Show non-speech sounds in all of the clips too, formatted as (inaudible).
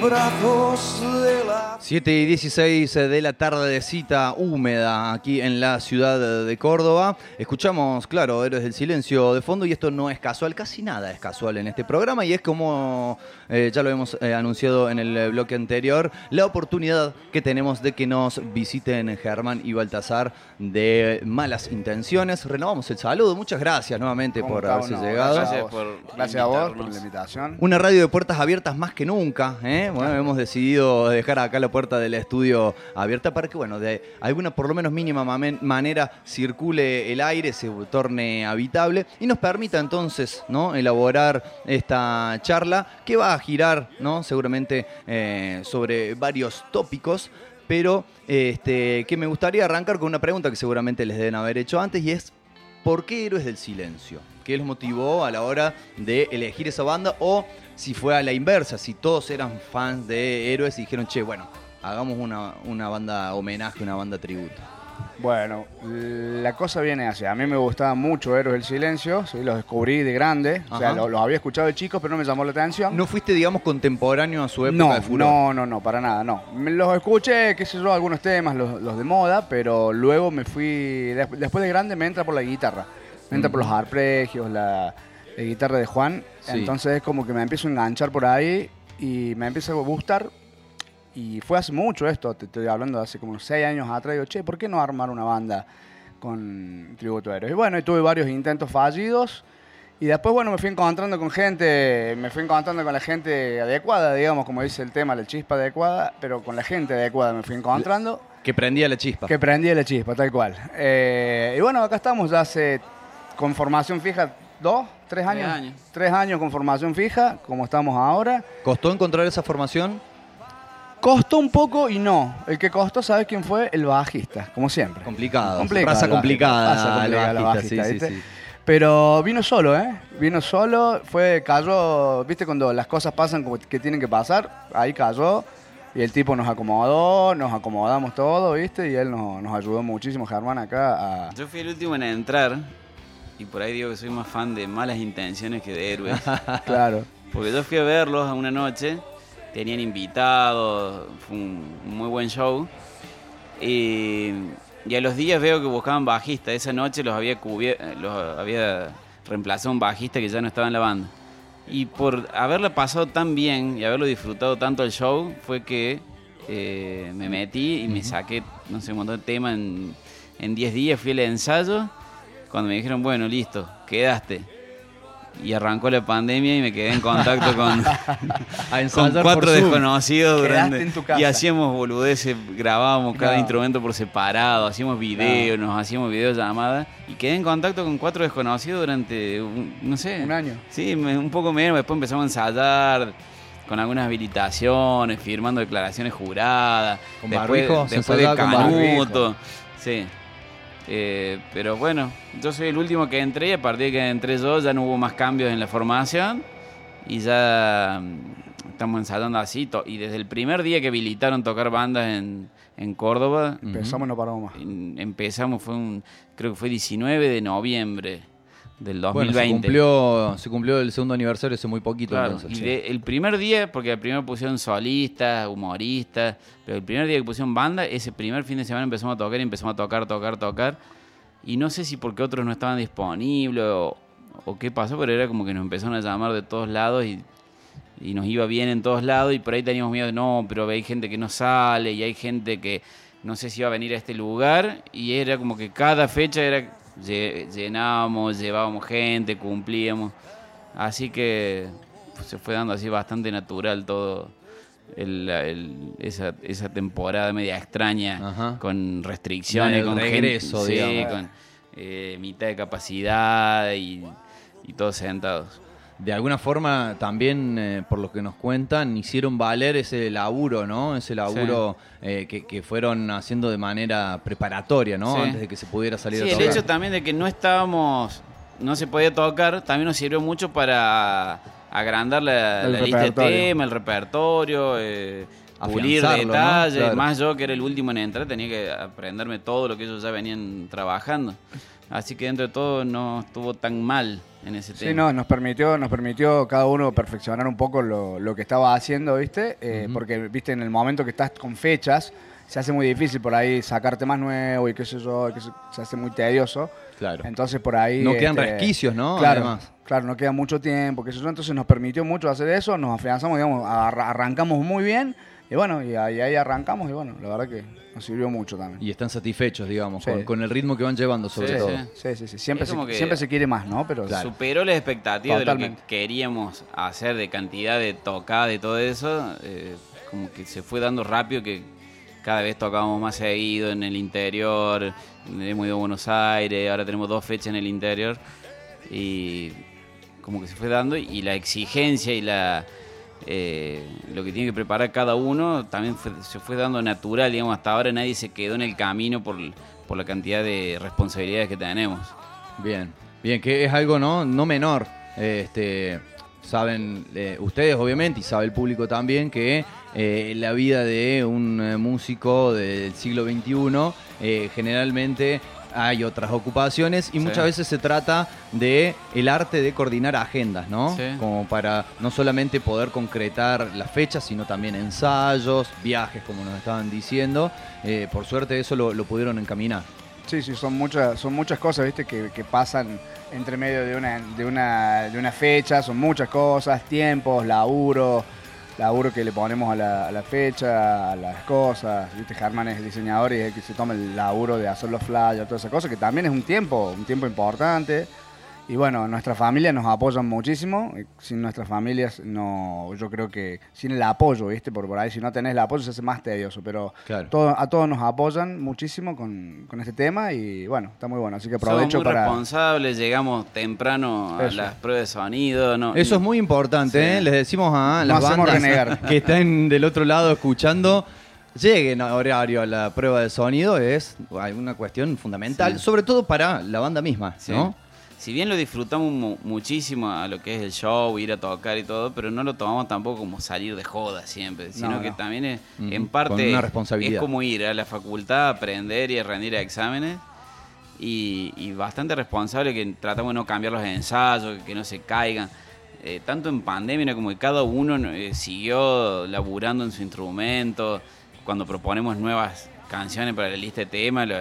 brazos de la 7 y 16 de la tarde de cita húmeda aquí en la ciudad de Córdoba. Escuchamos, claro, Héroes del Silencio de fondo y esto no es casual, casi nada es casual en este programa y es como eh, ya lo hemos eh, anunciado en el bloque anterior, la oportunidad que tenemos de que nos visiten Germán y Baltasar de Malas Intenciones. Renovamos el saludo, muchas gracias nuevamente ¿Cómo por haberse llegado. Gracias, Gracias a vos, por gracias a vos por la invitación. Una radio de puertas abiertas más que nunca. ¿eh? Bueno, hemos decidido dejar acá la puerta del estudio abierta para que, bueno, de alguna por lo menos mínima manera circule el aire, se torne habitable y nos permita entonces ¿no? elaborar esta charla que va a girar ¿no? seguramente eh, sobre varios tópicos. Pero este, que me gustaría arrancar con una pregunta que seguramente les deben haber hecho antes y es ¿Por qué Héroes del Silencio? ¿Qué los motivó a la hora de elegir esa banda? O si fue a la inversa, si todos eran fans de Héroes y dijeron, che, bueno, hagamos una, una banda homenaje, una banda tributo. Bueno, la cosa viene así. A mí me gustaba mucho Héroes del Silencio, sí, los descubrí de grande. O sea, los había escuchado de chicos, pero no me llamó la atención. ¿No fuiste, digamos, contemporáneo a su época no, de furor? no, no, no, para nada, no. Los escuché, qué sé yo, algunos temas, los, los de moda, pero luego me fui, des- después de grande me entra por la guitarra, entra por los arpegios, la, la guitarra de Juan, Sí. entonces es como que me empiezo a enganchar por ahí y me empieza a gustar. Y fue hace mucho esto, te estoy hablando de hace como seis años atrás, digo, che, ¿por qué no armar una banda con tributo a héroes? Y bueno, y tuve varios intentos fallidos. Y después, bueno, me fui encontrando con gente, me fui encontrando con la gente adecuada, digamos, como dice el tema, la chispa adecuada, pero con la gente adecuada me fui encontrando, Que prendía la chispa. que prendí la chispa, tal cual. Eh, y bueno, acá estamos ya hace, con formación fija, dos, tres Tres años. Tres años con formación fija, como estamos ahora. ¿Costó encontrar esa formación? Costó un poco y no. El que costó, ¿sabes quién fue? El bajista, como siempre. Complicado. Complicado, Raza complicada. raza complicada, la la bajista, bajista, sí, ¿viste? sí, sí. Pero vino solo, ¿eh? Vino solo, fue, cayó, viste cuando las cosas pasan como que tienen que pasar, ahí cayó y el tipo nos acomodó, nos acomodamos todo, ¿viste? Y él nos, nos ayudó muchísimo, Germán, acá a... Yo fui el último en entrar y por ahí digo que soy más fan de malas intenciones que de héroes. (laughs) Claro. Porque yo fui a verlos a una noche, tenían invitados, fue un, muy buen show. Y, y a los días veo que buscaban bajista. Esa noche los había, los había reemplazado un bajista que ya no estaba en la banda. Y por haberla pasado tan bien y haberlo disfrutado tanto el show, fue que eh, me metí y me saqué, no sé, un montón de temas. En en 10 días fui al ensayo. Cuando me dijeron, bueno, listo, quedaste. Y arrancó la pandemia y me quedé en contacto con, (laughs) (laughs) A con cuatro desconocidos durante en tu casa. y hacíamos boludeces, grabábamos cada instrumento por separado, hacíamos videos, nos hacíamos videollamadas y quedé en contacto con cuatro desconocidos durante un- no sé, Un año. Sí, un poco menos, después empezamos a ensayar con algunas habilitaciones, firmando declaraciones juradas, ¿Con después, después de Canuto. Sí. Eh, pero bueno, yo soy el último que entré y a partir de que entré yo ya no hubo más cambios en la formación y ya mm, estamos ensayando así. Y desde el primer día que habilitaron tocar bandas en, en Córdoba, Empezamos y no paramos más. en- empezamos, fue un, creo que fue 19 de noviembre del 2020. Bueno, se cumplió, se cumplió el segundo aniversario hace muy poquito. Claro, entonces. y de- el primer día, porque al primero pusieron solistas, humoristas, pero el primer día que pusieron banda, ese primer fin de semana empezamos a tocar y empezamos a tocar, tocar, tocar. Y no sé si porque otros no estaban disponibles o, o qué pasó, pero era como que nos empezaron a llamar de todos lados y, y nos iba bien en todos lados y por ahí teníamos miedo de no, pero hay gente que no sale y hay gente que no sé si iba a venir a este lugar y era como que cada fecha era llenábamos, llevábamos gente, cumplíamos. Así que pues, se fue dando así bastante natural todo el- el- esa, esa temporada media extraña Ajá. con restricciones, con regreso, gente, sí, con eh, mitad de capacidad y, y todos sentados. De alguna forma, también, eh, por lo que nos cuentan, hicieron valer ese laburo, ¿no? Ese laburo eh, que, que fueron haciendo de manera preparatoria, ¿no? Sí. Antes de que se pudiera salir Sí, a el tocar. hecho también de que no estábamos, no se podía tocar, también nos sirvió mucho para agrandar la, El la lista de temas, el repertorio, eh, pulir detalles. Claro. Más yo que era el último en entrar, tenía que aprenderme todo lo que ellos ya venían trabajando. Así que dentro de todo no estuvo tan mal en ese tema. Sí, no, nos permitió, nos permitió cada uno perfeccionar un poco lo, lo que estaba haciendo, ¿viste? Eh, Porque, viste, en el momento que estás con fechas, se hace muy difícil por ahí sacarte más nuevo y qué sé yo, que se, hace muy tedioso. Claro. Entonces por ahí... No quedan resquicios, ¿no? Claro, Además. claro, no queda mucho tiempo, qué sé yo. Entonces nos permitió mucho hacer eso, nos afianzamos, digamos, arra- arrancamos muy bien. Y bueno, y ahí, ahí arrancamos y bueno, la verdad que nos sirvió mucho también. Y están satisfechos, digamos, Sí. con, con el ritmo que van llevando, sobre Sí, todo. sí. Sí, sí. Siempre, se, siempre se quiere más, ¿no? Pero Superó las expectativas de lo Totalmente. que queríamos hacer de cantidad de tocada y todo eso. eh, como que se fue dando rápido que cada vez tocábamos más seguido en el interior. Hemos ido a Buenos Aires, ahora tenemos dos fechas en el interior. Y como que se fue dando y la exigencia y la eh, lo que tiene que preparar cada uno también se fue dando natural, digamos, hasta ahora nadie se quedó en el camino por, por la cantidad de responsabilidades que tenemos. Bien, bien, que es algo no, no menor. Este, saben eh, ustedes, obviamente, y sabe el público también, que eh, la vida de un músico del siglo XXI generalmente hay otras ocupaciones y Sí. muchas veces se trata de el arte de coordinar agendas, ¿no? Sí. Como para no solamente poder concretar las fechas, sino también ensayos, viajes, como nos estaban diciendo. Eh, por suerte eso lo, lo pudieron encaminar. Sí, sí, son muchas, son muchas cosas, viste, que, que pasan entre medio de una, de una, de una fecha, son muchas cosas, tiempos, laburo, laburo que le ponemos a la, a la fecha, a las cosas, viste, Germán es diseñador y es el que se toma el laburo de hacer los flyers, todas esas cosas, que también es un tiempo, un tiempo importante. Y bueno, nuestras familias nos apoyan muchísimo. Sin nuestras familias, no, yo creo que sin el apoyo, ¿viste? Por, por ahí, si no tenés el apoyo, se hace más tedioso. Pero Claro. todo- a todos nos apoyan muchísimo con, con este tema y bueno, está muy bueno. Así que aprovecho Somos muy para. responsables, llegamos temprano a Eso. las pruebas de sonido. No, Eso es muy importante, Sí. ¿eh? Les decimos a No las bandas renegar. (laughs) que están del otro lado escuchando, lleguen a horario a la prueba de sonido, es una cuestión fundamental, Sí. sobre todo para la banda misma, Sí. ¿no? Si bien lo disfrutamos mu- muchísimo a lo que es el show, ir a tocar y todo, pero no lo tomamos tampoco como salir de joda siempre, sino No, que no. también es, en parte una responsabilidad. es como ir a la facultad, aprender y a rendir exámenes. Y, y bastante responsable que tratamos de no cambiar los ensayos, que no se caigan. Eh, tanto en pandemia como que cada uno eh, siguió laburando en su instrumento. Cuando proponemos nuevas canciones para la lista de temas, lo-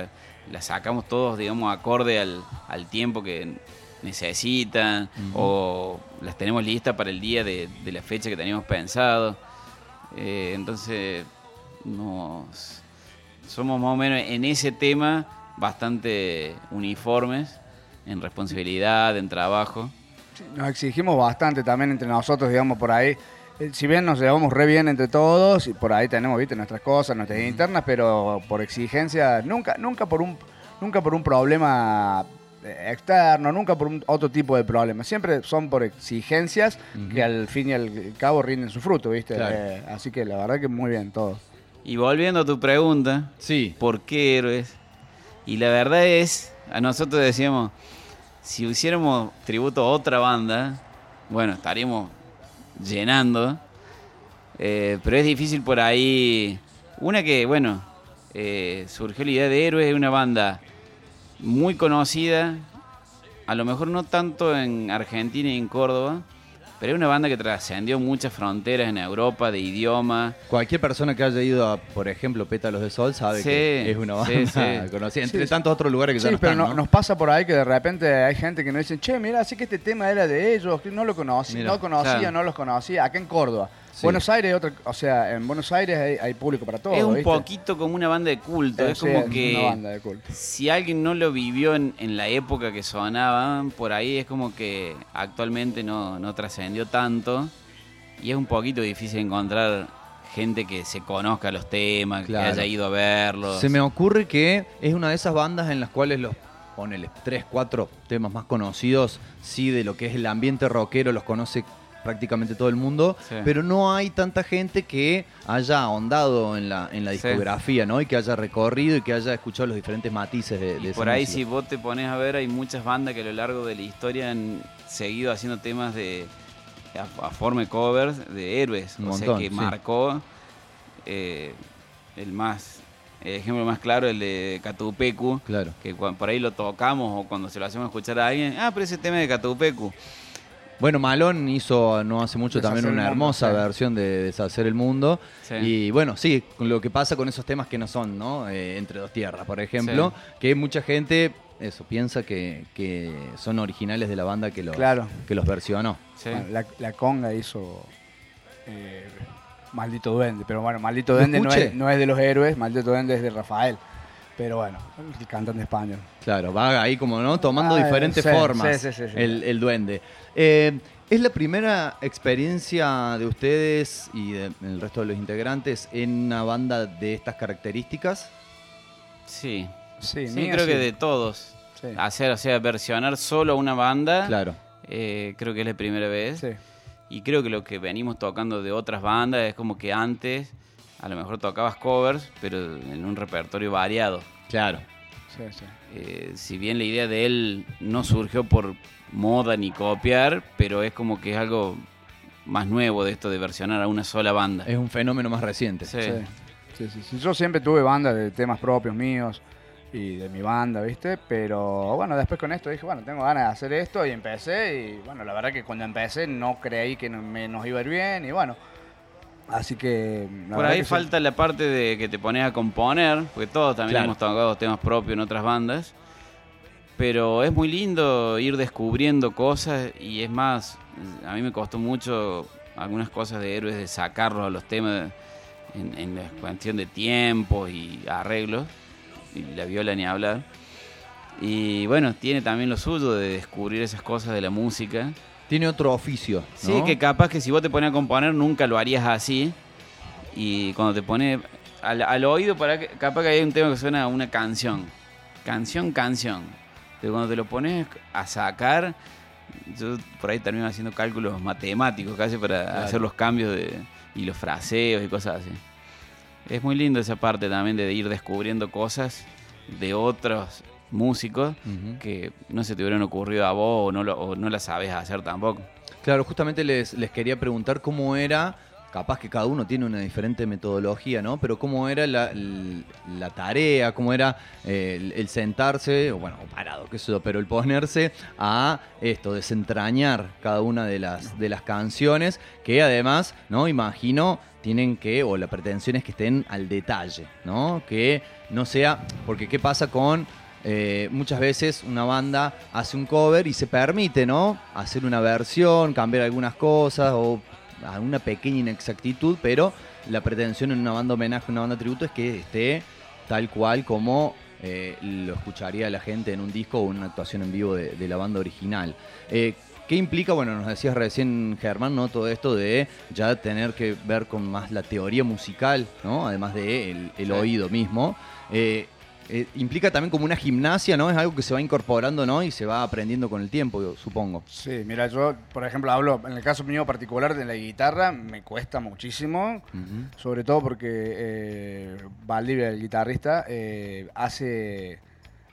las sacamos todos, digamos, acorde al, al tiempo que necesitan o las tenemos listas para el día de, de la fecha que teníamos pensado. Eh, entonces, nos, somos más o menos en ese tema bastante uniformes en responsabilidad, en trabajo. Nos exigimos bastante también entre nosotros, digamos, por ahí. Eh, Si bien nos llevamos re bien entre todos y por ahí tenemos, viste, nuestras cosas, nuestras internas, pero por exigencia, nunca, nunca por un, nunca por un problema eh, externo, nunca por un otro tipo de problema. Siempre son por exigencias que al fin y al cabo rinden su fruto, viste. Claro. Eh, así que la verdad que muy bien todo. Y volviendo a tu pregunta, Sí. ¿por qué héroes? Y la verdad es, a nosotros decíamos, si hiciéramos tributo a otra banda, bueno, estaríamos llenando. Eh, pero es difícil por ahí. Una que, bueno, eh, surgió la idea de Héroes, es una banda muy conocida, a lo mejor no tanto en Argentina y en Córdoba, pero es una banda que trascendió muchas fronteras en Europa, de idioma. Cualquier persona que haya ido a, por ejemplo, Pétalos de Sol sabe Sí, que es una banda sí, sí. (laughs) conocida, entre Sí, tantos otros lugares que ya Sí, no pero están, no- ¿no? nos pasa por ahí que de repente hay gente que nos dice, che, mira, así que este tema era de ellos, que no lo conocí, Mira, no conocía, claro. no los conocía, acá en Córdoba. Sí. Buenos Aires, otra, o sea, en Buenos Aires hay, hay público para todo. es un ¿viste? poquito como una banda de culto, Eh, es sí, como una que banda de culto. si alguien no lo vivió en, en la época que sonaban, por ahí es como que actualmente no, no trascendió tanto y es un poquito difícil encontrar gente que se conozca los temas, Claro. que haya ido a verlos. Se me ocurre que es una de esas bandas en las cuales los, ponele, tres, cuatro temas más conocidos, sí, de lo que es el ambiente rockero, los conoce prácticamente todo el mundo, Sí. pero no hay tanta gente que haya ahondado en la, en la Sí. discografía, ¿no? Y que haya recorrido y que haya escuchado los diferentes matices de, de Y esa por ahí música. si vos te pones a ver, hay muchas bandas que a lo largo de la historia han seguido haciendo temas de a, a forma de covers de héroes. Un o sea que sí. marcó eh, el más el ejemplo más claro el de Catupecu, Claro. que por ahí lo tocamos o cuando se lo hacemos escuchar a alguien, ah, pero ese tema es de Catupecu. Bueno, Malón hizo no hace mucho Deshacer también una mundo, hermosa sí. versión de Deshacer el Mundo. Sí. Y bueno, sí, con lo que pasa con esos temas que no son, ¿no? Eh, Entre dos tierras, por ejemplo, que mucha gente, eso, piensa que, que son originales de la banda que los, Claro. que los versionó. Sí. Bueno, la, la conga hizo eh, Maldito Duende, pero bueno, Maldito Duende no es, no es de los héroes, Maldito Duende es de Rafael. Pero bueno, el cantante español. Claro, va ahí como, ¿no? Tomando Ah, diferentes sí, formas sí, sí, sí, sí. El, el duende. Eh, ¿Es la primera experiencia de ustedes y de- del resto de los integrantes en una banda de estas características? Sí, Sí, sí, mía creo sí. que de todos. Sí. Hacer, o sea, versionar solo a una banda, Claro. eh, creo que es la primera vez. Sí. Y creo que lo que venimos tocando de otras bandas es como que antes a lo mejor tocabas covers, pero en un repertorio variado. Claro. Sí, sí. Eh, si bien la idea de él no surgió por moda ni copiar, pero es como que es algo más nuevo de esto de versionar a una sola banda. Es un fenómeno más reciente. Sí. Sí. Sí. Yo siempre tuve bandas de temas propios míos y de mi banda, ¿viste? Pero bueno, después con esto dije, bueno, tengo ganas de hacer esto y empecé. Y bueno, la verdad que cuando empecé no creí que me, nos iba a ir bien y bueno. Así que. Por ahí que sí. falta la parte de que te pones a componer, porque todos también Claro. hemos tocado temas propios en otras bandas. Pero es muy lindo ir descubriendo cosas y es más, a mí me costó mucho algunas cosas de héroes de sacarlos a los temas en, en la cuestión de tiempos y arreglos. Y la viola ni hablar. Y bueno, tiene también lo suyo de descubrir esas cosas de la música. Tiene otro oficio. ¿no? Sí, que capaz que si vos te pones a componer nunca lo harías así. Y cuando te pones al, al oído, para que, capaz que hay un tema que suena a una canción. Canción, canción. Pero cuando te lo pones a sacar, yo por ahí termino haciendo cálculos matemáticos casi para Claro. hacer los cambios de, y los fraseos y cosas así. Es muy lindo esa parte también de ir descubriendo cosas de otros músicos que no se te hubieran ocurrido a vos o no, lo- o no la sabes hacer tampoco. Claro, justamente les, les quería preguntar cómo era, capaz que cada uno tiene una diferente metodología, ¿no? Pero cómo era la, la tarea, cómo era eh, el, el sentarse, o bueno, parado, qué sé yo, pero el ponerse a esto, desentrañar cada una de las, de las canciones, que además, ¿no? Imagino tienen que, o la pretensión es que estén al detalle, ¿no? Que no sea, porque ¿qué pasa con eh, muchas veces una banda hace un cover y se permite, ¿no? Hacer una versión, cambiar algunas cosas o alguna pequeña inexactitud, pero la pretensión en una banda homenaje, una banda tributo es que esté tal cual como eh, lo escucharía la gente en un disco o en una actuación en vivo de, de la banda original. Eh, ¿Qué implica? Bueno, nos decías recién, Germán, ¿no? Todo esto de ya tener que ver con más la teoría musical, ¿no? Además de el, el Sí. oído mismo. Eh, eh, implica también como una gimnasia, ¿no? Es algo que se va incorporando, ¿no? Y se va aprendiendo con el tiempo, yo supongo. Sí, mira, yo, por ejemplo, hablo, en el caso mío particular de la guitarra, me cuesta muchísimo. Sobre todo porque eh, Valdivia, el guitarrista, eh, hace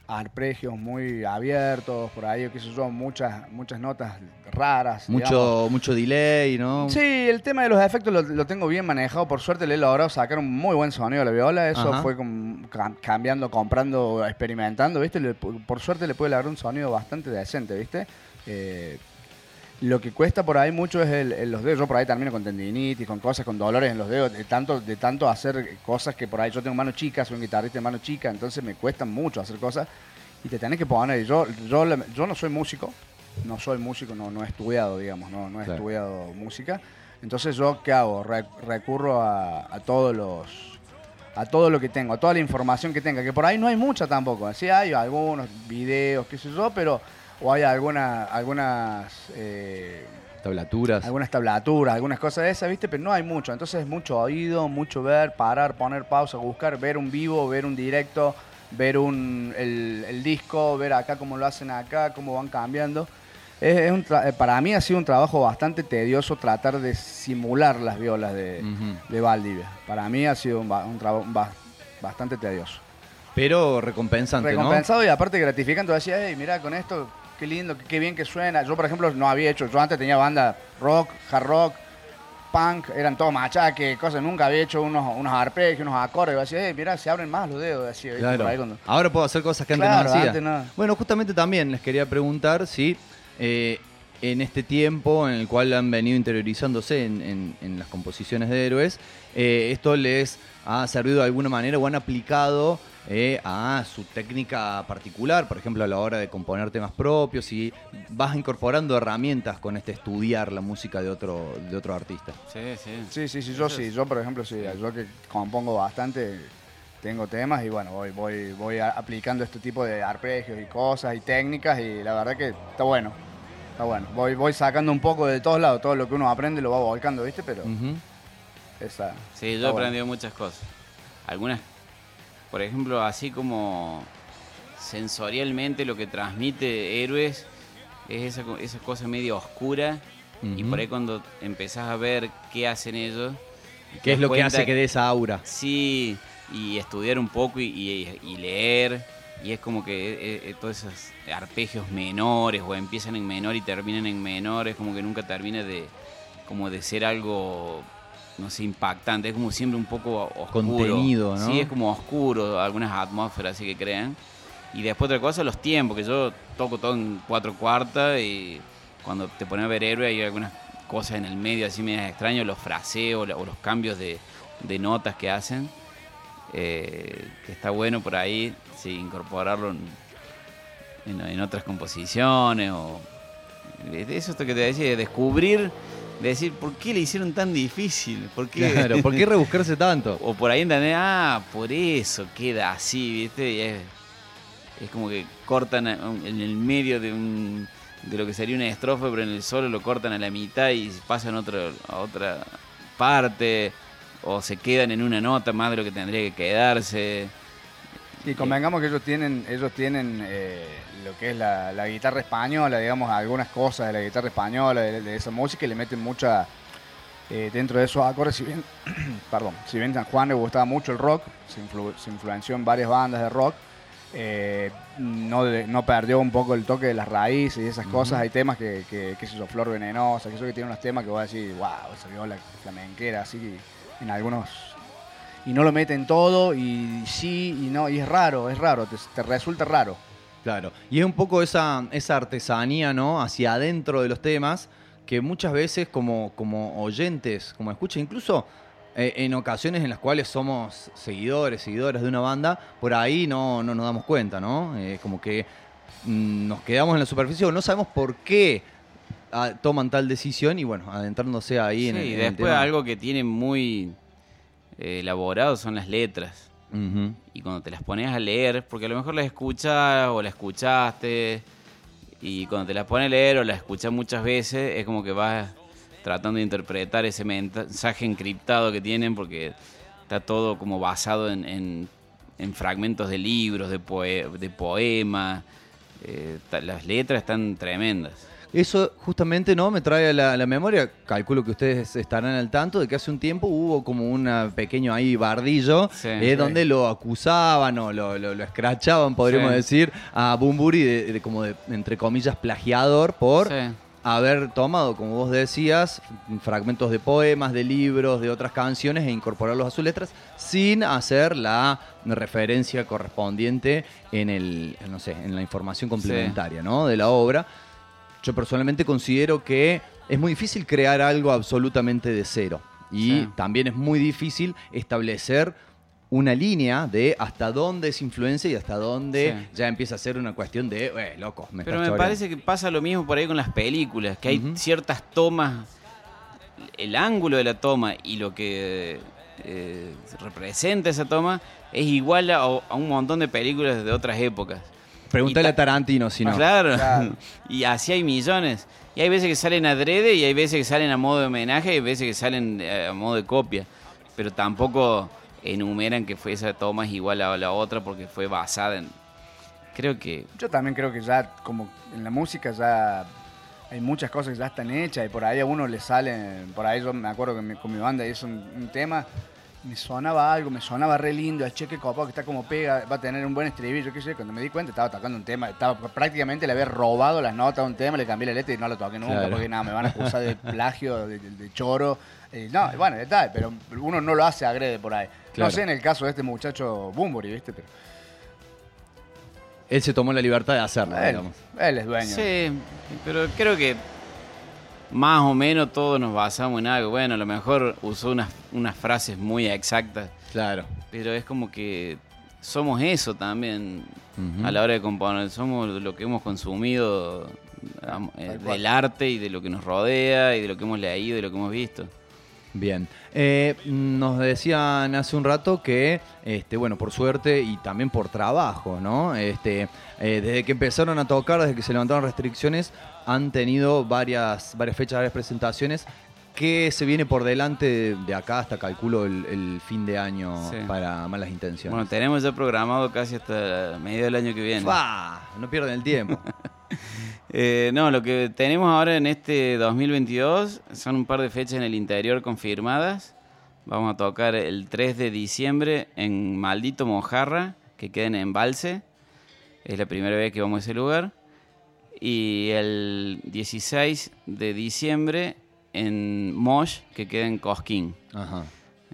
arpegios muy abiertos, por ahí, qué sé yo, muchas, muchas notas raras. digamos. Mucho, mucho delay, ¿no? Sí, el tema de los efectos lo, lo tengo bien manejado. Por suerte le he logrado sacar un muy buen sonido a la viola. Eso Ajá. fue cambiando, comprando, experimentando, ¿viste? Por suerte le pude lograr un sonido bastante decente, ¿viste? Eh, lo que cuesta por ahí mucho es el, el- los dedos. Yo por ahí termino con tendinitis, con cosas, con dolores en los dedos, de tanto, de tanto hacer cosas que por ahí yo tengo mano chica, soy un guitarrista de mano chica, entonces me cuesta mucho hacer cosas y te tenés que poner. Yo, yo, yo no soy músico, no soy músico, no, no he estudiado, digamos, no, no he Claro. estudiado música. Entonces yo, ¿qué hago? Re- recurro a, a todos los a todo lo que tengo, a toda la información que tenga, que por ahí no hay mucha tampoco. Sí hay algunos videos, qué sé yo, pero o hay alguna, algunas eh, Tablaturas. algunas tablaturas, algunas cosas de esas, ¿viste? Pero no hay mucho. Entonces es mucho oído, mucho ver, parar, poner pausa, buscar, ver un vivo, ver un directo, ver un, el, el disco, ver acá cómo lo hacen acá, cómo van cambiando. Es, es un tra- eh, para mí ha sido un trabajo bastante tedioso tratar de simular las violas de, de Valdivia. Para mí ha sido un, ba- un trabajo ba- bastante tedioso. Pero recompensante, Recompensado y aparte gratificante. Decía, hey, mira, con esto, qué lindo, qué, bien que suena. Yo, por ejemplo, no había hecho, yo antes tenía banda rock, hard rock, punk, eran todo machaque, cosas, nunca había hecho unos, unos arpegios, unos acordes, y decía, eh, mirá, se abren más los dedos, así, ¿viste? Claro. Por ahí cuando- Ahora puedo hacer cosas que antes no hacía. antes no. Bueno, justamente también les quería preguntar si eh, en este tiempo en el cual han venido interiorizándose en, en- en las composiciones de héroes, eh, esto les ha servido de alguna manera o han aplicado eh, a su técnica particular, por ejemplo, a la hora de componer temas propios y vas incorporando herramientas con este estudiar la música de otro, de otro artista. Sí, sí. Sí, sí, sí, yo sí, yo por ejemplo sí, yo que compongo bastante, tengo temas y bueno, voy, voy, voy aplicando este tipo de arpegios y cosas y técnicas y la verdad que está bueno, está bueno. Voy, voy sacando un poco de todos lados, todo lo que uno aprende lo va volcando, ¿viste? Pero esa... Sí, yo he bueno. aprendido muchas cosas. Algunas, por ejemplo, así como sensorialmente lo que transmite héroes es esa, esa cosa medio oscura y por ahí cuando empezás a ver qué hacen ellos. ¿Qué es lo que hace que dé esa aura? Sí, y estudiar un poco y, y- y leer. Y es como que eh, eh, todos esos arpegios menores o empiezan en menor y terminan en menor, es como que nunca termina de como de ser algo no sé, impactante, es como siempre un poco oscuro. Contenido, ¿no? Sí, es como oscuro, algunas atmósferas así que crean. Y después otra cosa, los tiempos, que yo toco todo en cuatro cuartas y cuando te pones a ver héroe hay algunas cosas en el medio así medias extrañas, los fraseos o los cambios de, de notas que hacen, eh, que está bueno por ahí, sí, incorporarlo en, en- en otras composiciones o... Eso es lo que te decía, de descubrir, de decir, ¿por qué le hicieron tan difícil? ¿Por qué? Claro, ¿por qué rebuscarse tanto? (laughs) O por ahí entender, ah, por eso queda así, ¿viste? Y es, es como que cortan en el medio de un de lo que sería una estrofa, pero en el solo lo cortan a la mitad y pasan otro, a otra parte, o se quedan en una nota más de lo que tendría que quedarse. Y convengamos que ellos tienen, ellos tienen eh, lo que es la, la guitarra española, digamos, algunas cosas de la guitarra española, de, de esa música, y le meten mucha eh, dentro de esos acordes. Si bien, (clears throat) perdón, si bien San Juan le gustaba mucho el rock, se, influ- se influenció en varias bandas de rock, eh, no, no perdió un poco el toque de las raíces y esas cosas. Hay temas que, que, que se hizo Flor Venenosa, que eso que tiene unos temas que voy a decir, wow, esa viola flamenquera, así que en algunos y no lo meten todo y sí y no, y es raro, es raro, te, te resulta raro. Claro, y es un poco esa, esa artesanía, ¿no? Hacia adentro de los temas, que muchas veces como, como oyentes, como escuchas, incluso eh, en ocasiones en las cuales somos seguidores, seguidoras de una banda, por ahí no, no nos damos cuenta, ¿no? Eh, como que mm, nos quedamos en la superficie o no sabemos por qué ah, toman tal decisión y bueno, adentrándose ahí en Sí, el, y en el después tema. algo que tiene muy elaborado son las letras. Y cuando te las pones a leer, porque a lo mejor las escuchas o la escuchaste, y cuando te las pones a leer o la escuchas muchas veces, es como que vas tratando de interpretar ese mensaje encriptado que tienen, porque está todo como basado en, en- en fragmentos de libros, de, poe- de poemas. eh, las letras están tremendas. Eso justamente no me trae a la, a la memoria, calculo que ustedes estarán al tanto de que hace un tiempo hubo como un pequeño ahí bardillo Sí. eh, Sí. donde lo acusaban o lo, lo, lo escrachaban, podríamos Sí. decir, a Bumburi de, de como de, entre comillas, plagiador por haber tomado, como vos decías, fragmentos de poemas, de libros, de otras canciones e incorporarlos a sus letras sin hacer la referencia correspondiente en el, no sé, en la información complementaria, ¿no? de la obra. Yo personalmente considero que es muy difícil crear algo absolutamente de cero y Sí. también es muy difícil establecer una línea de hasta dónde es influencia y hasta dónde Sí. ya empieza a ser una cuestión de, eh, loco, me Pero me choreando". parece que pasa lo mismo por ahí con las películas, que hay ciertas tomas, el ángulo de la toma y lo que eh, representa esa toma es igual a, a un montón de películas de otras épocas. Pregúntale a Tarantino si no. Claro. Claro. (laughs) y así hay millones. Y hay veces que salen adrede y hay veces que salen a modo de homenaje y hay veces que salen eh, a modo de copia. Pero tampoco enumeran que fue esa toma es igual a la otra porque fue basada en... Creo que... Yo también creo que ya, como en la música, ya hay muchas cosas que ya están hechas y por ahí a uno le salen. Por ahí yo me acuerdo que con mi banda hizo un, un tema me sonaba algo, me sonaba re lindo, el cheque copado que está como pega, va a tener un buen estribillo, qué sé, cuando me di cuenta estaba tocando un tema, estaba prácticamente le había robado las notas a un tema, le cambié la letra y no lo toqué nunca, Claro. porque nada, me van a acusar de (laughs) plagio, de, de- de choro. Eh, no, bueno, está, pero uno no lo hace agrede por ahí. Claro. No sé en el caso de este muchacho Bumburi, ¿viste? Pero Él se tomó la libertad de hacerlo, él, digamos. él es dueño. Sí, pero creo que más o menos todos nos basamos en algo. Bueno, a lo mejor usó unas, unas frases muy exactas, Claro. pero es como que somos eso también a la hora de componer. Somos lo que hemos consumido eh, del arte y de lo que nos rodea y de lo que hemos leído y de lo que hemos visto. Bien. Eh, nos decían hace un rato que, este, bueno, por suerte y también por trabajo, ¿no? Este, eh, desde que empezaron a tocar, desde que se levantaron restricciones, han tenido varias, varias fechas, varias presentaciones. ¿Qué se viene por delante de, acá hasta calculo el, el fin de año Sí. para malas intenciones? Bueno, tenemos ya programado casi hasta medio del año que viene. ¡Fua! No pierden el tiempo. (laughs) Eh, no, lo que tenemos ahora en este 2022 son un par de fechas en el interior confirmadas. Vamos a tocar el 3 de diciembre en Maldito Mojarra, que queda en Embalse. Es la primera vez que vamos a ese lugar. Y el 16 de diciembre en Mosh, que queda en Cosquín. Ajá.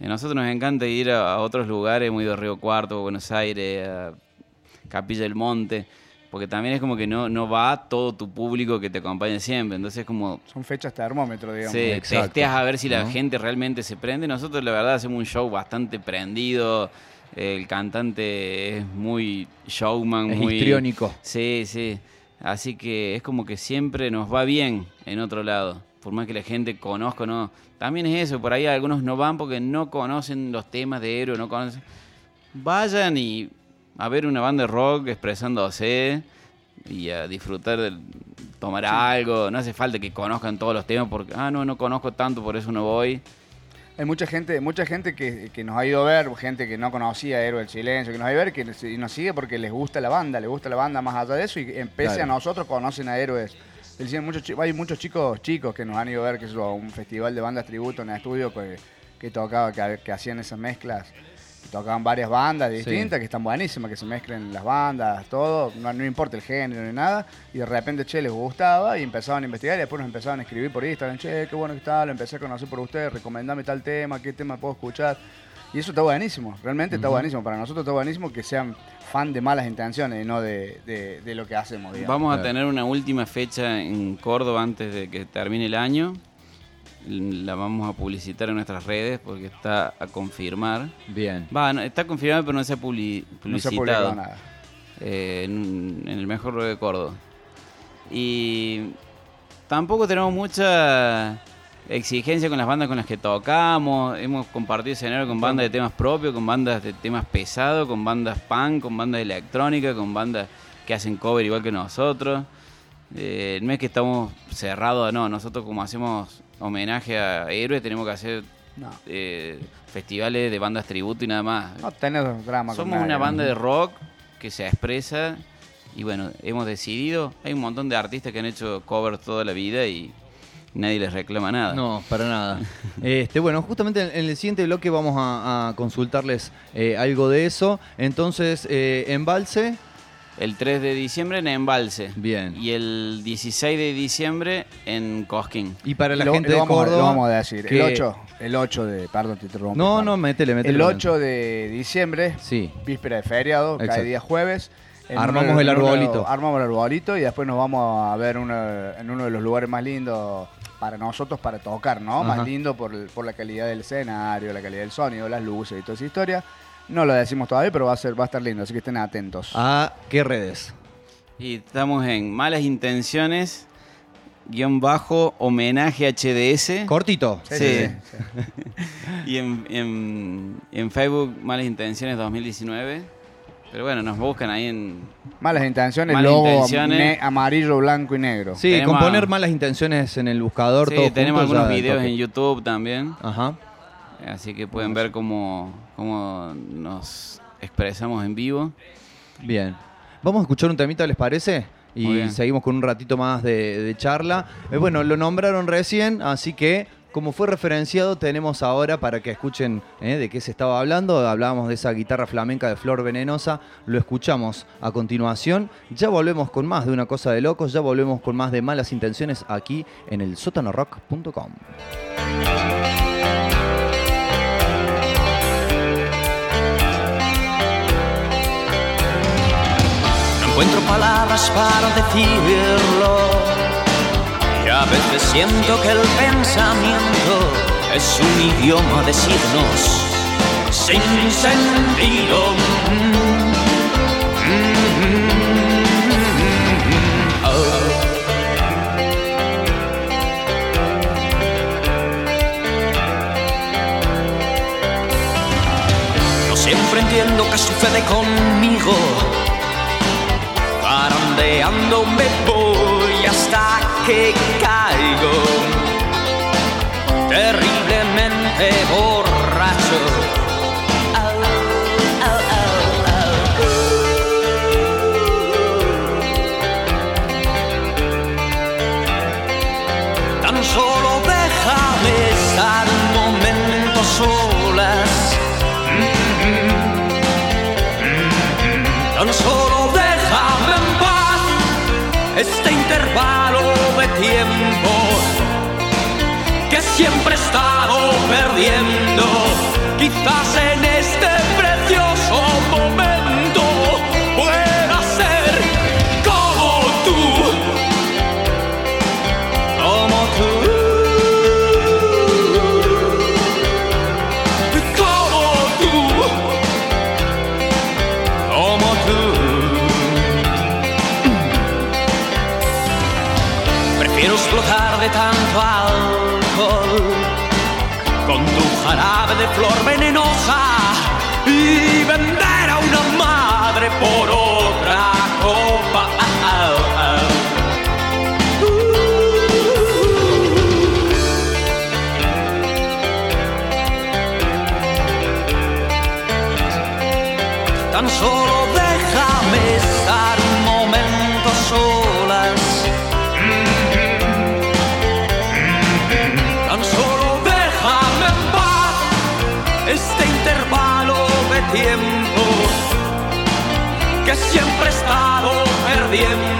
A nosotros nos encanta ir a, otros lugares, ido a Río Cuarto, Buenos Aires, a Capilla del Monte, porque también es como que no, no va todo tu público que te acompaña siempre. Entonces es como Son fechas termómetro, digamos. Sí, exacto. testeas a ver si la ¿No? gente realmente se prende. Nosotros la verdad hacemos un show bastante prendido. El cantante es muy showman, Es muy histriónico. Sí, sí. Así que es como que siempre nos va bien en otro lado. Por más que la gente conozca o no. También es eso, por ahí algunos no van porque no conocen los temas de héroe, no conocen. Vayan y a ver una banda de rock expresándose y a disfrutar de tomar algo. No hace falta que conozcan todos los temas porque, ah, no, no conozco tanto, por eso no voy. Hay mucha gente, mucha gente que, que nos ha ido a ver, gente que no conocía Héroe del Silencio, que nos ha ido a ver que nos- y nos sigue porque les gusta la banda, les gusta la banda más allá de eso y en pese Claro. a nosotros conocen a Héroes. Muchos, hay muchos chicos chicos que nos han ido a ver que es un festival de bandas tributo en el estudio que, que tocaba, que, que hacían esas mezclas. Tocaban varias bandas distintas que están buenísimas, que se mezclen las bandas, todo, no, no importa el género ni nada, y de repente, che, les gustaba y empezaban a investigar y después nos empezaban a escribir por Instagram, che, qué bueno que está, lo empecé a conocer por ustedes, recomendame tal tema, qué tema puedo escuchar. Y eso está buenísimo, realmente está buenísimo, para nosotros está buenísimo que sean fan de malas intenciones y no de, de- de lo que hacemos, digamos. Vamos a tener una última fecha en Córdoba antes de que termine el año. La vamos a publicitar en nuestras redes porque está a confirmar. Bien. Va, no, está confirmado pero no se ha publi- No se ha publicitado. nada. eh, en, en el mejor de Córdoba. Y tampoco tenemos mucha exigencia con las bandas con las que tocamos. Hemos compartido escenario con bandas de temas propios, con bandas de temas pesados, con bandas punk, con bandas de electrónica, con bandas que hacen cover igual que nosotros. Eh, no es que estamos cerrados, no. Nosotros como hacemos homenaje a héroes tenemos que hacer No, eh, festivales de bandas tributo y nada más. no tenés drama con Somos nadie, una ¿no? banda de rock que se expresa y bueno, hemos decidido, hay un montón de artistas que han hecho covers toda la vida y nadie les reclama nada. No, para nada. (laughs) Este, bueno, justamente en el siguiente bloque vamos a, a consultarles eh, algo de eso. Entonces, eh, Embalse, El 3 de diciembre en Embalse. Bien. Y el 16 de diciembre en Cosquín. y para la Lo- gente lo de vamos a- Córdoba. Lo vamos a decir. que- El 8, el 8 de. Perdón, te interrumpo. No, Pablo. no, métele, métele. El 8 de diciembre, Sí. víspera de feriado, Exacto. cae día jueves. Armamos uno el uno arbolito. armamos el arbolito y después nos vamos a ver uno- en uno de los lugares más lindos para nosotros para tocar, ¿no? Ajá. Más lindo por, el- por la calidad del escenario, la calidad del sonido, las luces y toda esa historia. No lo decimos todavía, pero va a ser va a estar lindo, así que estén atentos. ¿A qué redes? Y estamos en Malas Intenciones, guion bajo, homenaje HDS. Cortito. Sí, sí. sí, sí, (laughs) sí. Y en, en- en Facebook, Malas Intenciones 2019. Pero bueno, nos buscan ahí en. Malas intenciones, Malas logo intenciones. ne- amarillo, blanco y negro. Sí, Tenemos con poner a- malas intenciones en el buscador. Sí, todo tenemos junto, algunos videos en YouTube también. Ajá. Así que pueden ver cómo, cómo nos expresamos en vivo. Bien. Vamos a escuchar un temita, ¿les parece? Y seguimos con un ratito más de, de charla. Eh, bueno, lo nombraron recién, así que como fue referenciado, tenemos ahora para que escuchen eh, de qué se estaba hablando. Hablábamos de esa guitarra flamenca de Flor Venenosa. Lo escuchamos a continuación. Ya volvemos con más de una cosa de locos. Ya volvemos con más de malas intenciones aquí en el sótanorock.com. encuentro palabras para decirlo. Y a veces siento que el pensamiento es un idioma de signos sin sentido. No siempre entiendo qué sucede conmigo. Parandeando me voy hasta que caigo. Terriblemente borracho. Perdiendo. Quizás siempre he estado perdiendo.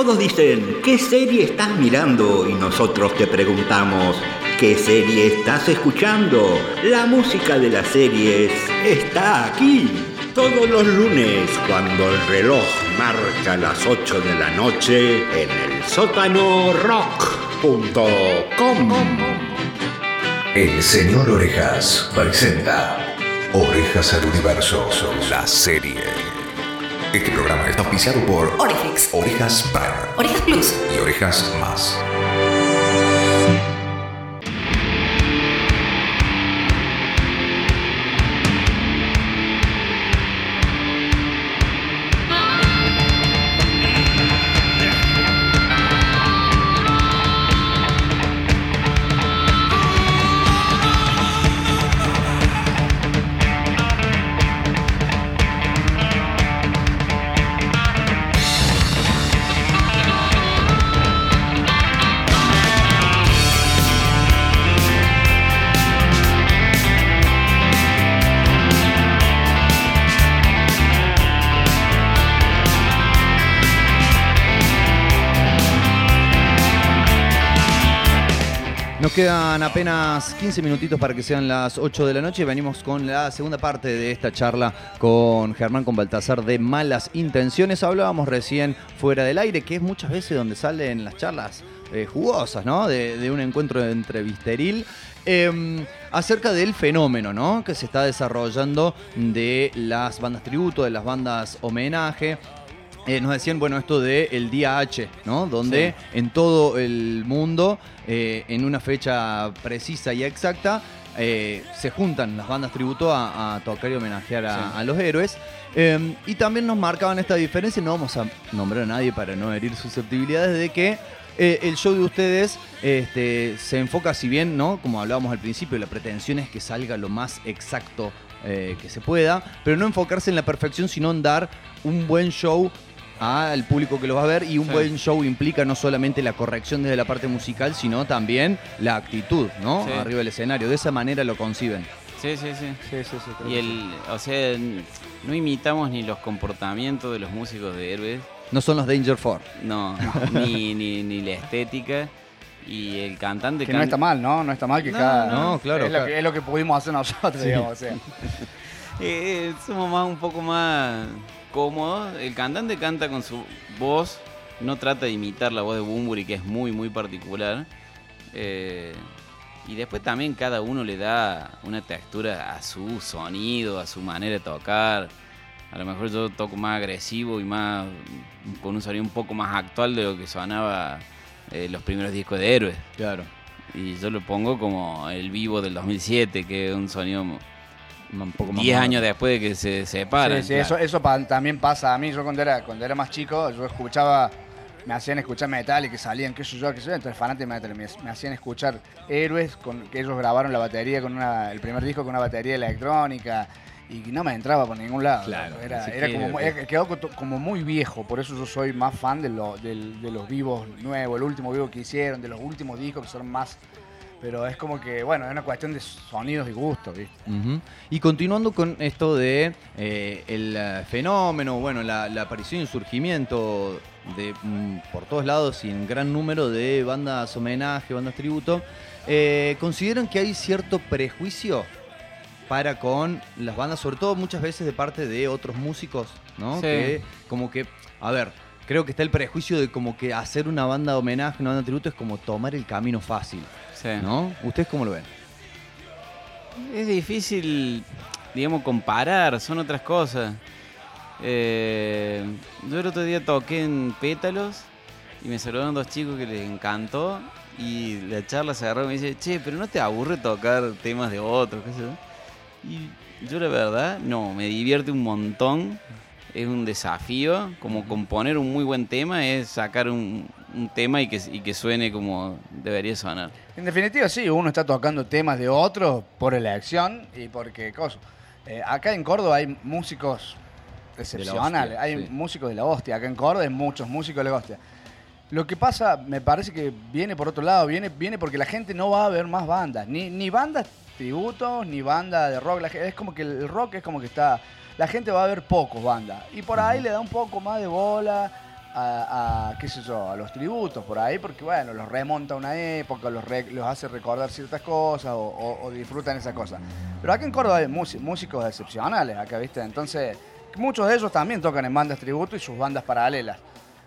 Todos dicen, ¿qué serie estás mirando? Y nosotros te preguntamos, ¿qué serie estás escuchando? La música de las series está aquí. Todos los lunes, cuando el reloj marca las 8 de la noche, en el sótano rock.com. El señor Orejas presenta Orejas al Universo, la serie. Este programa está auspiciado por Oriflix, Orejas Prime. Orejas Plus, y Orejas Más. Nos quedan apenas 15 minutitos para que sean las 8 de la noche y venimos con la segunda parte de esta charla con Germán con Baltasar de Malas Intenciones. Hablábamos recién fuera del aire, que es muchas veces donde salen las charlas eh, jugosas, ¿no? De, un encuentro entrevisteril. eh, acerca del fenómeno, ¿no? Que se está desarrollando de las bandas tributo, de las bandas homenaje. Eh, nos decían, bueno, esto del el día H, ¿no? Donde en todo el mundo, eh, en una fecha precisa y exacta, eh, se juntan las bandas tributo a, a tocar y homenajear a, Sí. a los héroes. Y también nos marcaban esta diferencia, no vamos a nombrar a nadie para no herir susceptibilidades, de que eh, el show de ustedes este, se enfoca, si bien, ¿no? Como hablábamos al principio, la pretensión es que salga lo más exacto eh, que se pueda, pero no enfocarse en la perfección, sino en dar un buen show al público que lo va a ver y un Sí. buen show implica no solamente la corrección desde la parte musical, sino también la actitud, ¿no? Sí. Arriba del escenario. De esa manera lo conciben. Sí, sí, sí. Sí, sí, sí. Y el, o sea, no imitamos ni los comportamientos de los músicos de héroes, No son los Danger Four. no, (laughs) ni, ni, ni la estética. Y el cantante Que no está mal, ¿no? No está mal que No, cada. no, claro, Es lo, claro. que, es lo que pudimos hacer nosotros, digamos. o sea. (laughs) Eh, somos más un poco más cómodos. El cantante canta con su voz, no trata de imitar la voz de Bumburi, que es muy, muy particular. Eh, y después también cada uno le da una textura a su sonido, a su manera de tocar. A lo mejor yo toco más agresivo y más con un sonido un poco más actual de lo que sonaba eh, los primeros discos de Héroes. Claro. Y yo lo pongo como el vivo del 2007, que es un sonido Un poco más 10 moderno. años después de que se separan. Sí, sí, eso, eso pa- también pasa a mí. Yo cuando era, cuando era más chico, yo escuchaba, me hacían escuchar metal y que salían, qué sé yo, qué sé yo, entonces fanático de metal, me, me hacían escuchar héroes, con, que ellos grabaron la batería con una, el primer disco con una batería electrónica y no me entraba por ningún lado. Claro, era, era que- como, era- quedó co- como muy viejo, por eso yo soy más fan de, lo- del- de los vivos nuevos, el último vivo que hicieron, de los últimos discos que son más... Pero es como que, bueno, es una cuestión de sonidos y gustos, ¿viste? Y continuando con esto de eh, el eh, fenómeno, bueno, la, la aparición y surgimiento de mm, por todos lados y en gran número de bandas homenaje, bandas tributo, eh, ¿consideran que hay cierto prejuicio para con las bandas, sobre todo muchas veces de parte de otros músicos, ¿no? Sí. Que como que, a ver, creo que está el prejuicio de como que hacer una banda de homenaje, una banda de tributo es como tomar el camino fácil, Sí. ¿no? ¿Ustedes cómo lo ven? Es difícil, digamos, comparar, son otras cosas. Eh, yo el otro día toqué en Pétalos y me saludaron dos chicos que les encantó y la charla se agarró y me dice, che, pero no te aburre tocar temas de otros, qué sé yo. Y yo la verdad, no, me divierte un montón, es un desafío, como componer un muy buen tema es sacar un, un tema y que, y que suene como debería sonar. En definitiva, sí, uno está tocando temas de otros por elección y porque cosa. Eh, acá en Córdoba hay músicos excepcionales, hostia, hay sí. músicos de la hostia. Acá en Córdoba hay muchos músicos de la hostia. Lo que pasa, me parece que viene por otro lado, viene, viene porque la gente no va a ver más bandas, ni, ni bandas tributos, ni bandas de rock. La es como que el rock es como que está. La gente va a ver pocos bandas. Y por ahí le da un poco más de bola a, a, qué sé yo, a los tributos por ahí, porque bueno, los remonta a una época, los, re- los hace recordar ciertas cosas o, o- o disfrutan esas cosas. Pero acá en Córdoba hay músi- músicos excepcionales, acá, ¿viste? Entonces, muchos de ellos también tocan en bandas tributo y sus bandas paralelas.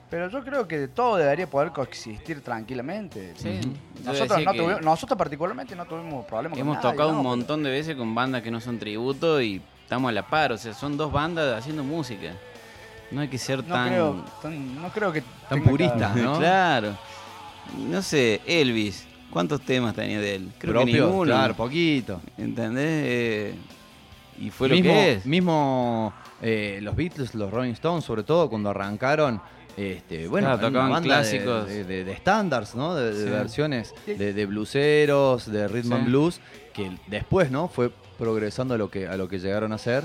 Pero yo creo que todo debería poder coexistir tranquilamente. Sí. Nosotros, no tuvimos- nosotros particularmente no tuvimos problemas con Hemos nadie, tocado ¿no? un Pero- montón de veces con bandas que no son tributo y estamos a la par, o sea, son dos bandas haciendo música. No hay que ser No tan... creo, tan- no creo que Tan purista, que- ¿no? claro. No sé, Elvis, ¿cuántos temas tenía de él? Creo que Propios, ninguno. Claro, poquito. ¿Entendés? Eh, y fue lo mismo, que es. Mismo eh, los Beatles, los Rolling Stones, sobre todo cuando arrancaron, este, bueno, Claro, eran una tocaban banda de- clásicos. de, de, de estándares, ¿no? De, versiones de, de blueseros, de rhythm Sí. and blues, que después, ¿no? Fue progresando a lo que a lo que llegaron a ser,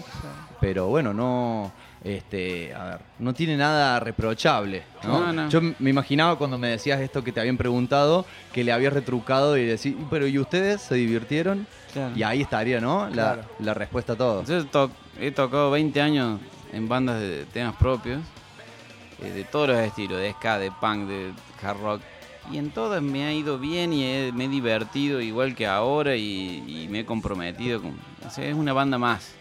pero bueno, no este, a ver, no tiene nada reprochable, ¿no? No, no. Yo me imaginaba cuando me decías esto que te habían preguntado, que le habías retrucado y decir, pero ¿y ustedes se divirtieron? Claro. Y ahí estaría, ¿no? La, Claro. la respuesta a todo. Yo to- he tocado 20 años en bandas de temas propios, eh, de todos los estilos, de ska, de punk, de hard rock. Y en todas me ha ido bien y he- me he divertido igual que ahora y, y me he comprometido. Con, o sea, es una banda más.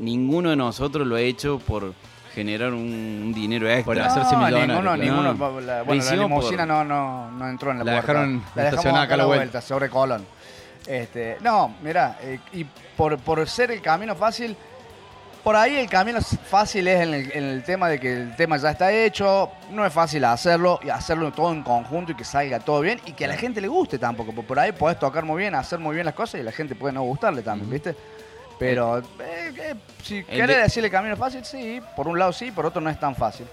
Ninguno de nosotros lo ha hecho por generar un, dinero extra. Por hacerse millonario, Ninguno, claro. ninguno, No. la, bueno, la limusina no, no, no entró en la, La puerta. dejaron la estacionada acá a la vuelta. vuelta, sobre Colón. Este, no, mira, eh, y por, por ser el camino fácil, por ahí el camino fácil es en el, en el tema de que el tema ya está hecho, no es fácil hacerlo y hacerlo todo en conjunto y que salga todo bien y que a la gente le guste tampoco, porque por ahí podés tocar muy bien, hacer muy bien las cosas y a la gente puede no gustarle también, ¿viste? Pero eh, eh, si querés de- decirle camino fácil, sí, por un lado sí, por otro no es tan fácil.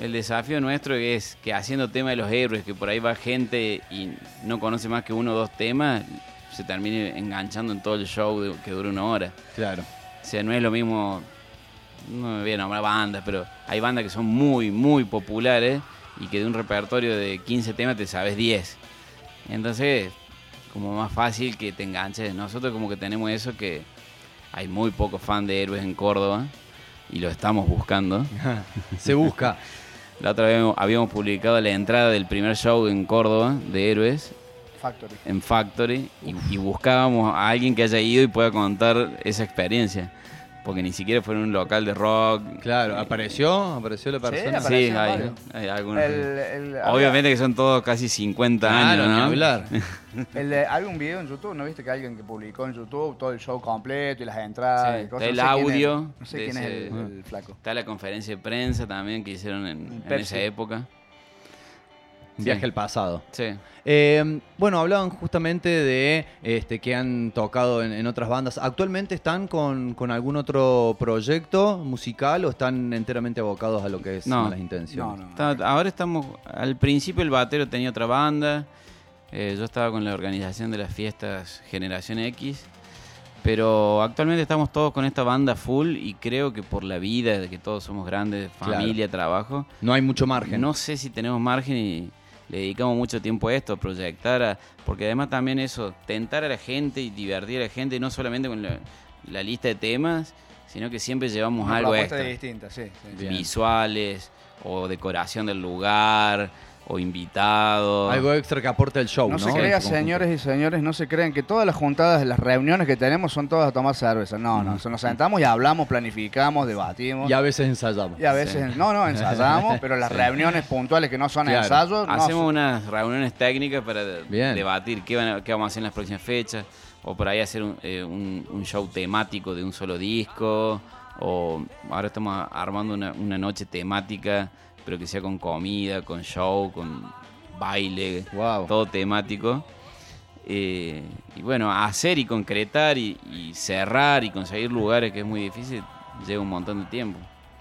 El desafío nuestro es que haciendo tema de los héroes, que por ahí va gente y no conoce más que uno o dos temas, se termine enganchando en todo el show de- que dura una hora. Claro. O sea, no es lo mismo, no me voy a nombrar bandas, pero hay bandas que son muy, muy populares y que de un repertorio de 15 temas te sabes 10. Entonces, como más fácil que te enganches. Nosotros como que tenemos eso que hay muy pocos fans de héroes en Córdoba y lo estamos buscando. (laughs) Se busca. La otra vez habíamos publicado la entrada del primer show en Córdoba de héroes Factory. en Factory y, y buscábamos a alguien que haya ido y pueda contar esa experiencia. Porque ni siquiera fue en un local de rock. Claro, apareció, apareció la persona. apareció. Sí, Aparecieron hay, hay algunos. El- el- Obviamente que son todos casi 50 Claro, años, ¿no? hablar. (laughs) El hay un video en YouTube, ¿no viste que alguien que publicó en YouTube todo el show completo y las entradas Sí, y cosas? el No sé quién es- audio no sé quién es ese- el, el flaco. Está la conferencia de prensa también que hicieron en, en esa época. Viaje Sí. al pasado. Sí. Eh, bueno, hablaban justamente de este, que han tocado en, en otras bandas. ¿Actualmente están con, con algún otro proyecto musical o están enteramente abocados a lo que es No. Malas Intenciones? No, no. Está- ahora estamos. Al principio el batero tenía otra banda. eh, yo estaba con la organización de las fiestas Generación X. Pero actualmente estamos todos con esta banda full y creo que por la vida, de que todos somos grandes, Claro. familia, trabajo, No hay mucho margen. no sé si tenemos margen y le dedicamos mucho tiempo a esto, a proyectar, a- porque además también eso, tentar a la gente y divertir a la gente, no solamente con la, la lista de temas, sino que siempre llevamos Una algo extra distinta, sí. visuales o decoración del lugar o invitados. Algo extra que aporte el show, No ¿no? se crean, señores y señores, no se crean que todas las juntadas, las reuniones que tenemos son todas a tomar cerveza. No, no, nos sentamos y hablamos, planificamos, debatimos. Y a veces ensayamos. Y a veces, no, no, ensayamos, pero las reuniones puntuales que no son Claro. ensayos, no Hacemos son- unas reuniones técnicas para Bien. debatir qué, van a- qué vamos a hacer en las próximas fechas, o por ahí hacer un, eh, un- un show temático de un solo disco, o ahora estamos armando una, una noche temática, pero que sea con comida, con show, con baile, Wow. todo temático. Eh, y bueno, hacer y concretar y, y cerrar y conseguir lugares que es muy difícil, lleva un montón de tiempo.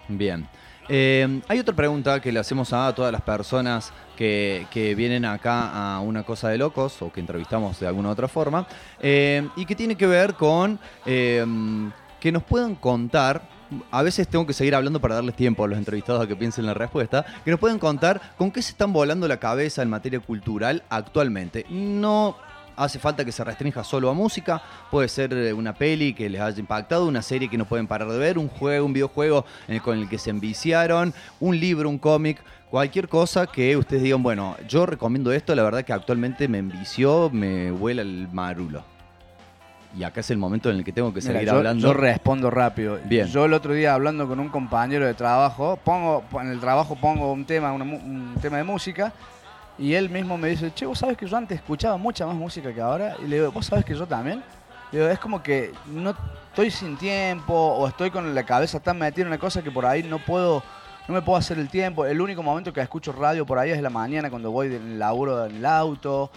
Bien. Eh, hay otra pregunta que le hacemos a todas las personas que, que vienen acá a una cosa de locos o que entrevistamos de alguna otra forma eh, y que tiene que ver con que nos puedan contar. A veces tengo que seguir hablando para darles tiempo a los entrevistados a que piensen la respuesta. Que nos pueden contar con qué se están volando la cabeza en materia cultural actualmente. No hace falta que se restrinja solo a música, puede ser eh, una peli que les haya impactado, una serie que no pueden parar de ver, un juego, un videojuego en el- con el que se enviciaron, un libro, un cómic, cualquier cosa que ustedes digan, bueno, yo recomiendo esto, la verdad que actualmente me envició, me vuela el marulo. Y acá es el momento en el que tengo que Mira, seguir yo, hablando. yo respondo rápido. Bien. Yo el otro día hablando con un compañero de trabajo, pongo en el trabajo pongo un tema, una un tema de música y él mismo me dice, che, vos sabes que yo antes escuchaba mucha más música que ahora. Y le digo, vos sabes que yo también. Le digo, es como que no estoy sin tiempo o estoy con la cabeza tan metida en una cosa que por ahí no puedo, no me puedo hacer el tiempo. El único momento que escucho radio por ahí es la mañana cuando voy del laburo en el auto.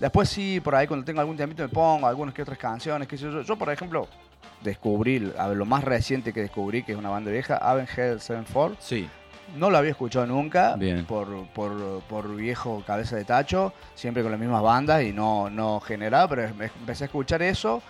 Después sí, por ahí cuando tengo algún tiempito me pongo algunas que otras canciones, qué sé yo. Yo, por ejemplo, descubrí, a ver, lo más reciente que descubrí, que es una banda vieja, Avenged Sevenfold. Sí, No lo había escuchado nunca Bien. Por, por, por viejo cabeza de tacho, siempre con las mismas bandas y no, no generaba, pero em- empecé a escuchar eso.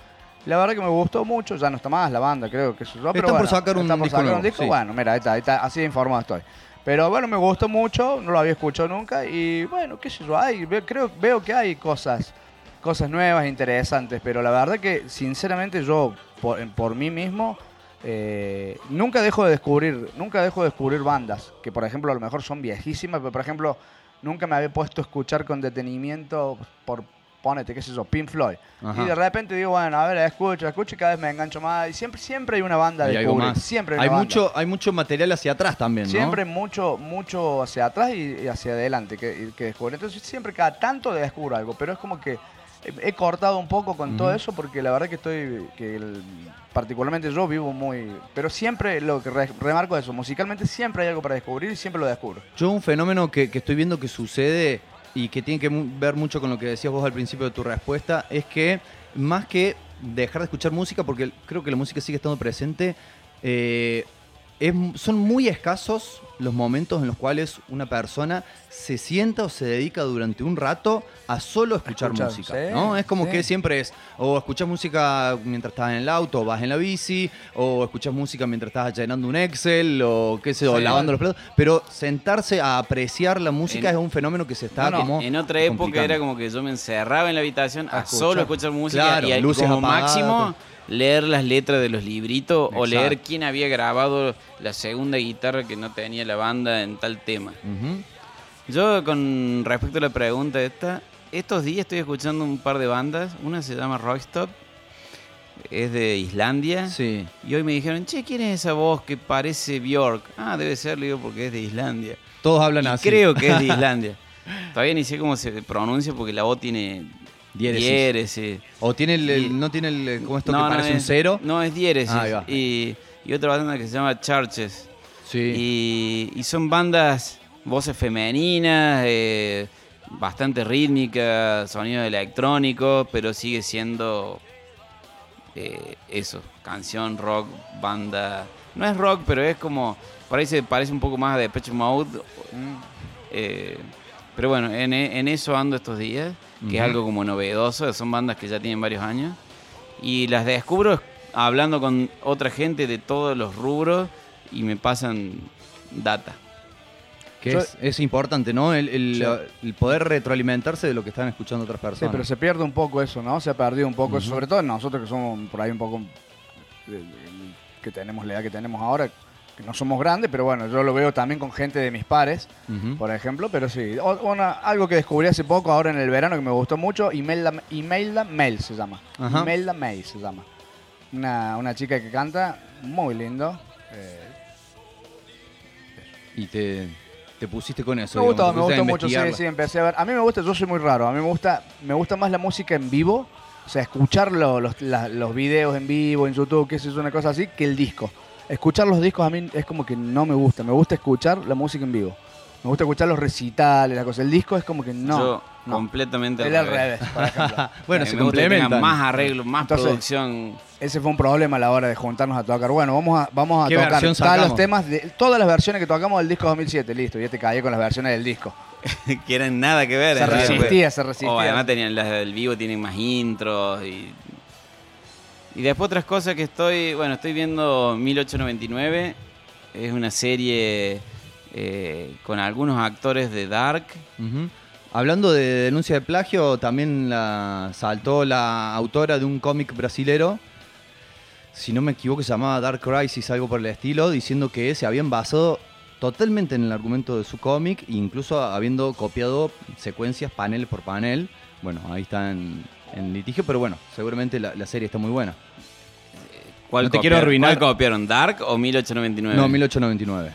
La verdad que me gustó mucho, ya no está más la banda, creo que eso. Pero Está por sacar un por disco sacar nuevo, un disco, sí. Bueno, mira, está, está, así de informado estoy. Pero bueno, me gustó mucho, no lo había escuchado nunca y bueno, qué sé yo, hay, creo, veo que hay cosas, cosas nuevas, interesantes, pero la verdad que sinceramente yo, por, por mí mismo, eh, nunca dejo de descubrir, nunca dejo de descubrir bandas que por ejemplo a lo mejor son viejísimas, pero por ejemplo nunca me había puesto a escuchar con detenimiento por, ponete, qué sé yo, Pink Floyd. Ajá. Y de repente digo, bueno, a ver, escucho, escucho y cada vez me engancho más. Y siempre, siempre hay una banda Y de algo más. Siempre hay, hay una banda. mucho, hay mucho material hacia atrás también, ¿no? Siempre mucho, mucho hacia atrás y, y hacia adelante que, que descubro. Entonces siempre cada tanto descubro algo, pero es como que he, cortado un poco con todo eso porque la verdad que estoy, que el- particularmente yo vivo muy... Pero siempre lo que re- remarco es eso, musicalmente siempre hay algo para descubrir y siempre lo descubro. Yo un fenómeno que, que estoy viendo que sucede y que tiene que ver mucho con lo que decías vos al principio de tu respuesta, es que más que dejar de escuchar música, porque creo que la música sigue estando presente, eh, es- son muy escasos los momentos en los cuales una persona se sienta o se dedica durante un rato a solo escuchar, Escuchar, música. sí, ¿no? Es como sí. que siempre es, o escuchas música mientras estás en el auto, o vas en la bici, o escuchas música mientras estás llenando un Excel, o qué sé yo, Sí. lavando los platos. Pero sentarse a apreciar la música En- es un fenómeno que se está No, no, como. En otra época era como que yo me encerraba en la habitación a, A escuchar. solo escuchar música Claro, y a- luces como apagadas. máximo leer las letras de los libritos o leer quién había grabado la segunda guitarra que no tenía la banda en tal tema. Yo con respecto a la pregunta esta, estos días estoy escuchando un par de bandas, una se llama Rockstop, es de Islandia. Sí. Y hoy me dijeron, che, ¿quién es esa voz que parece Bjork? Ah, debe ser, le digo, porque es de Islandia. Todos hablan Y así. creo que es de (laughs) Islandia. Todavía ni sé cómo se pronuncia porque la voz tiene Diéresis. diéresis. O tiene el, no tiene el. ¿Cómo esto No, que no parece un cero? No, es diéresis. Ah, ahí va. y, y otra banda que se llama Churches. Sí. Y, y son bandas, voces femeninas, eh, bastante rítmicas, sonidos electrónicos, pero sigue siendo eh, eso, canción, rock, banda. No es rock, pero es como, parece, parece un poco más de Depeche Mode. eh, pero bueno, en, en eso ando estos días, que es algo como novedoso, son bandas que ya tienen varios años. Y las descubro hablando con otra gente de todos los rubros y me pasan data. Que Yo- es, es importante, ¿no? El, el- Sí. el poder retroalimentarse de lo que están escuchando otras Sí, personas. pero se pierde un poco eso, ¿no? Se ha perdido un poco, Ujú. sobre todo nosotros que somos por ahí un poco eh, que tenemos la edad que tenemos ahora, que no somos grandes, pero bueno, yo lo veo también con gente de mis pares, por ejemplo, pero sí. O- una- algo que descubrí hace poco, ahora en el verano, que me gustó mucho, Imelda, Imelda Mail se llama. Ajá. Imelda Mail se llama. Una, una chica que canta muy lindo. eh, Y te, te pusiste con eso. me gustó, me gustó mucho, sí, sí, empecé a ver. A mí me gusta, yo soy muy raro, a mí me gusta, me gusta más la música en vivo, o sea, escuchar lo- los, la- los videos en vivo, en YouTube, sé yo, una cosa así, que el disco. Escuchar los discos a mí es como que no me gusta, me gusta escuchar la música en vivo. Me gusta escuchar los recitales, la cosa. El disco es como que no. Yo no. completamente al revés, por (laughs) ejemplo. Bueno, se complementan. más arreglos, más Entonces, producción. Ese fue un problema a la hora de juntarnos a tocar. Bueno, vamos a, vamos a ¿Qué tocar versión todos los temas, de, todas las versiones que tocamos del disco 2007. Listo, ya te caí con las versiones del disco. (laughs) que eran nada que ver. Se resistía, pues. se resistía. Además tenían las del vivo tienen más intros y y después otras cosas que estoy, bueno, estoy viendo 1899, es una serie eh, con algunos actores de Dark. Hablando de denuncia de plagio, también la saltó la autora de un cómic brasilero, si no me equivoco, se llamaba Dark Crisis, algo por el estilo, diciendo que se habían basado totalmente en el argumento de su cómic, incluso habiendo copiado secuencias panel por panel. Bueno, ahí está en, litigio, pero bueno, seguramente la serie está muy buena. ¿Cuál No te quiero copiaron? arruinar. ¿Cuál copiaron? ¿Dark o 1899? No, 1899.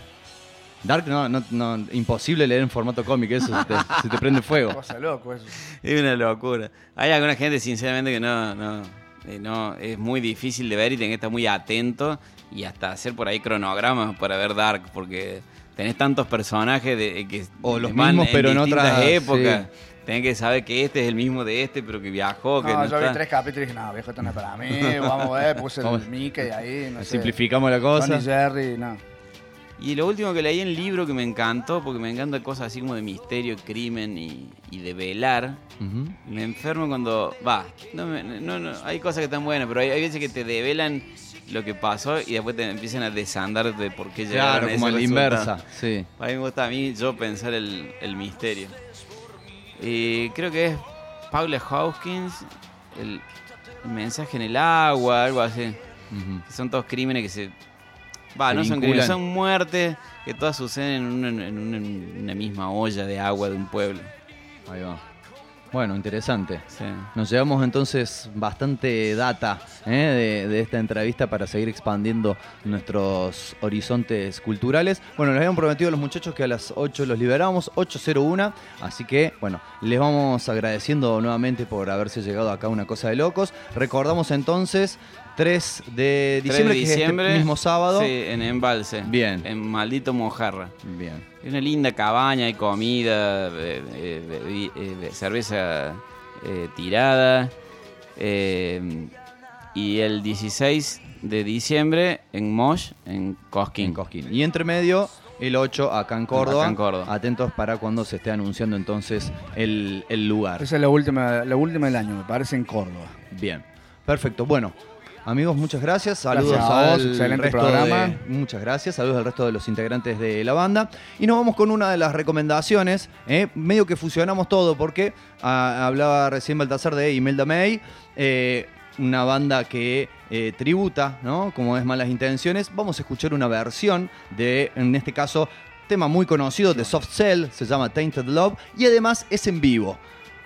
Dark, no, no, no, imposible leer en formato cómic, eso se te, (laughs) se te prende fuego. Cosa loco eso. Es una locura. Hay alguna gente, sinceramente, que no, no, eh, no es muy difícil de ver y tenés que estar muy atento y hasta hacer por ahí cronogramas para ver Dark, porque tenés tantos personajes de, que O los van mismos, pero en otras, épocas. sí. Tenés que saber que este es el mismo de este, pero que viajó, que No, no, yo vi tres capítulos y dije, no, viejo, esto no es para mí. Vamos a ver, puse el Mickey ahí, no sé. Simplificamos la cosa. Tony Jerry, no. Y lo último que leí en el libro que me encantó, porque me encantan cosas así como de misterio, crimen y, y de velar. Me enfermo cuando. Va, no, me- no, no, hay cosas que están buenas, pero hay, hay veces que te develan lo que pasó y después te empiezan a desandar de por qué llegaron Claro, a como a ese la resultado. inversa, sí. A mí me gusta a mí yo pensar el, el misterio. Y creo que es Paula Hawkins, el, mensaje en el agua, algo así. Son todos crímenes que se Va, se no son crímenes, son muertes que todas suceden en una, en una- en una misma olla de agua de un pueblo. Ahí va. Bueno, interesante. Sí. Nos llevamos entonces bastante data ¿eh? de, de esta entrevista para seguir expandiendo nuestros horizontes culturales. Bueno, les habían prometido a los muchachos que a las 8 los liberábamos, 8.01, así que bueno, les vamos agradeciendo nuevamente por haberse llegado acá a una cosa de locos. Recordamos entonces 3 de 3 diciembre, de que es este diciembre. mismo sábado. Sí, en Embalse. Bien. En Maldito Mojarra. Bien. Es una linda cabaña, hay comida, eh, eh, eh, cerveza eh, tirada. eh, y el 16 de diciembre en Mosh, en Cosquín. En Cosquín. Y entre medio, el 8 acá en Córdoba. Acá en Córdoba. Atentos para cuando se esté anunciando entonces el, el lugar. Esa es la última, la última del año, me parece, en Córdoba. Bien, perfecto. Bueno, amigos, muchas gracias. Saludos Gracias a vos, al excelente resto programa. de- muchas gracias. Saludos al resto de los integrantes de la banda. Y nos vamos con una de las recomendaciones. ¿eh? Medio que fusionamos todo porque ah, hablaba recién Baltasar de Imelda May. eh, una banda que eh, tributa, ¿no? Como es Malas Intenciones. Vamos a escuchar una versión de, en este caso, tema muy conocido de Soft Cell, se llama Tainted Love, y además es en vivo.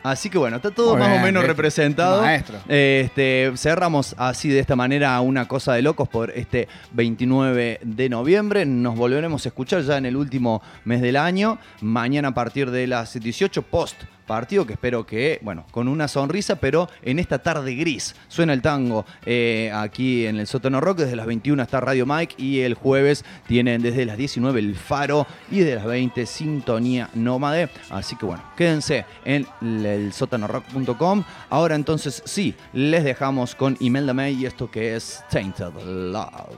Así que bueno, está todo Muy más bien, o menos representado. Maestro. Este, cerramos así de esta manera una cosa de locos por este 29 de noviembre. Nos volveremos a escuchar ya en el último mes del año. Mañana a partir de las 18 post partido que espero que, bueno, con una sonrisa, pero en esta tarde gris. Suena el tango eh, aquí en el Sótano Rock. Desde las 21 está Radio Mike y el jueves tienen desde las 19 el Faro y desde las 20 Sintonía Nómade. Así que bueno, quédense en el sótanorock.com. Ahora entonces sí, les dejamos con Imelda May y esto que es Tainted Love.